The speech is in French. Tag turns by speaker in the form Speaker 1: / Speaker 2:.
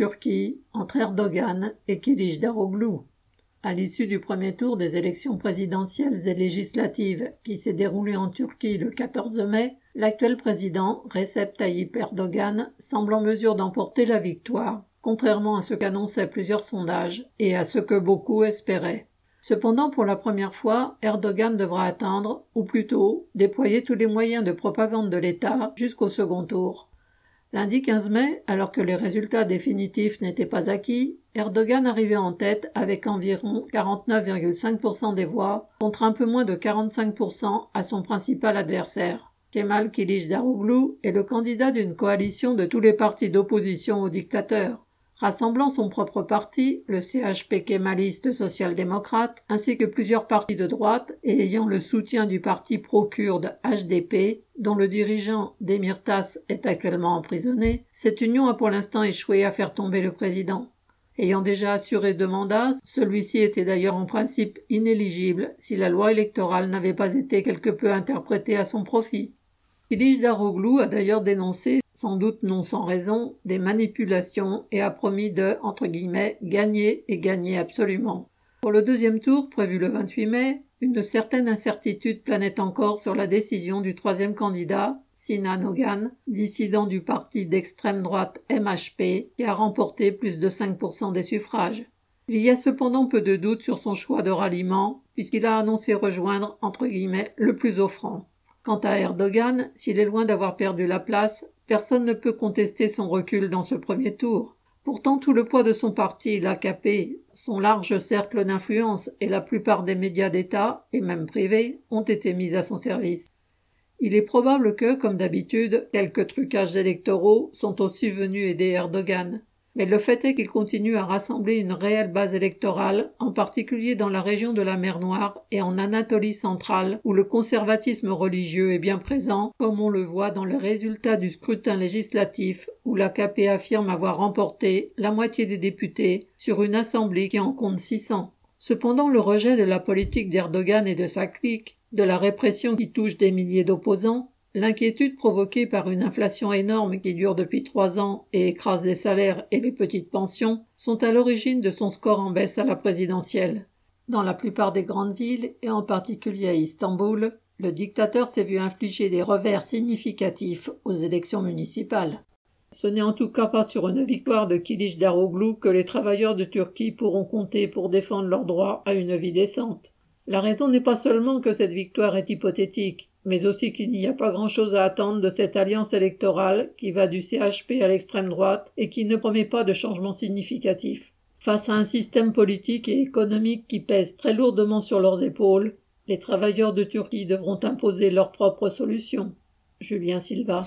Speaker 1: Turquie entre Erdogan et Daroglu. À l'issue du premier tour des élections présidentielles et législatives qui s'est déroulé en Turquie le 14 mai, l'actuel président Recep Tayyip Erdogan semble en mesure d'emporter la victoire, contrairement à ce qu'annonçaient plusieurs sondages et à ce que beaucoup espéraient. Cependant, pour la première fois, Erdogan devra attendre, ou plutôt déployer tous les moyens de propagande de l'État jusqu'au second tour. Lundi 15 mai, alors que les résultats définitifs n'étaient pas acquis, Erdogan arrivait en tête avec environ 49,5% des voix, contre un peu moins de 45% à son principal adversaire. Kemal Daroglu est le candidat d'une coalition de tous les partis d'opposition au dictateur. Rassemblant son propre parti, le CHP kémaliste social-démocrate, ainsi que plusieurs partis de droite et ayant le soutien du parti pro-kurde HDP, dont le dirigeant Demirtas est actuellement emprisonné, cette union a pour l'instant échoué à faire tomber le président. Ayant déjà assuré deux mandats, celui-ci était d'ailleurs en principe inéligible si la loi électorale n'avait pas été quelque peu interprétée à son profit. Ilij Daroglu a d'ailleurs dénoncé sans doute non sans raison, des manipulations et a promis de, entre guillemets, gagner et gagner absolument. Pour le deuxième tour, prévu le 28 mai, une certaine incertitude planait encore sur la décision du troisième candidat, Sinan Ogan, dissident du parti d'extrême droite MHP, qui a remporté plus de 5% des suffrages. Il y a cependant peu de doute sur son choix de ralliement, puisqu'il a annoncé rejoindre, entre guillemets, le plus offrant. Quant à Erdogan, s'il est loin d'avoir perdu la place, Personne ne peut contester son recul dans ce premier tour. Pourtant, tout le poids de son parti, l'AKP, son large cercle d'influence et la plupart des médias d'État, et même privés, ont été mis à son service. Il est probable que, comme d'habitude, quelques trucages électoraux sont aussi venus aider Erdogan. Mais le fait est qu'il continue à rassembler une réelle base électorale, en particulier dans la région de la mer Noire et en Anatolie centrale, où le conservatisme religieux est bien présent, comme on le voit dans les résultats du scrutin législatif, où l'AKP affirme avoir remporté la moitié des députés sur une assemblée qui en compte 600. Cependant, le rejet de la politique d'Erdogan et de sa clique, de la répression qui touche des milliers d'opposants, L'inquiétude provoquée par une inflation énorme qui dure depuis trois ans et écrase les salaires et les petites pensions sont à l'origine de son score en baisse à la présidentielle. Dans la plupart des grandes villes, et en particulier à Istanbul, le dictateur s'est vu infliger des revers significatifs aux élections municipales. Ce n'est en tout cas pas sur une victoire de Kilic Daroglu que les travailleurs de Turquie pourront compter pour défendre leur droit à une vie décente. La raison n'est pas seulement que cette victoire est hypothétique, mais aussi qu'il n'y a pas grand-chose à attendre de cette alliance électorale qui va du CHP à l'extrême droite et qui ne promet pas de changement significatif. Face à un système politique et économique qui pèse très lourdement sur leurs épaules, les travailleurs de Turquie devront imposer leurs propres solutions. Julien Silva.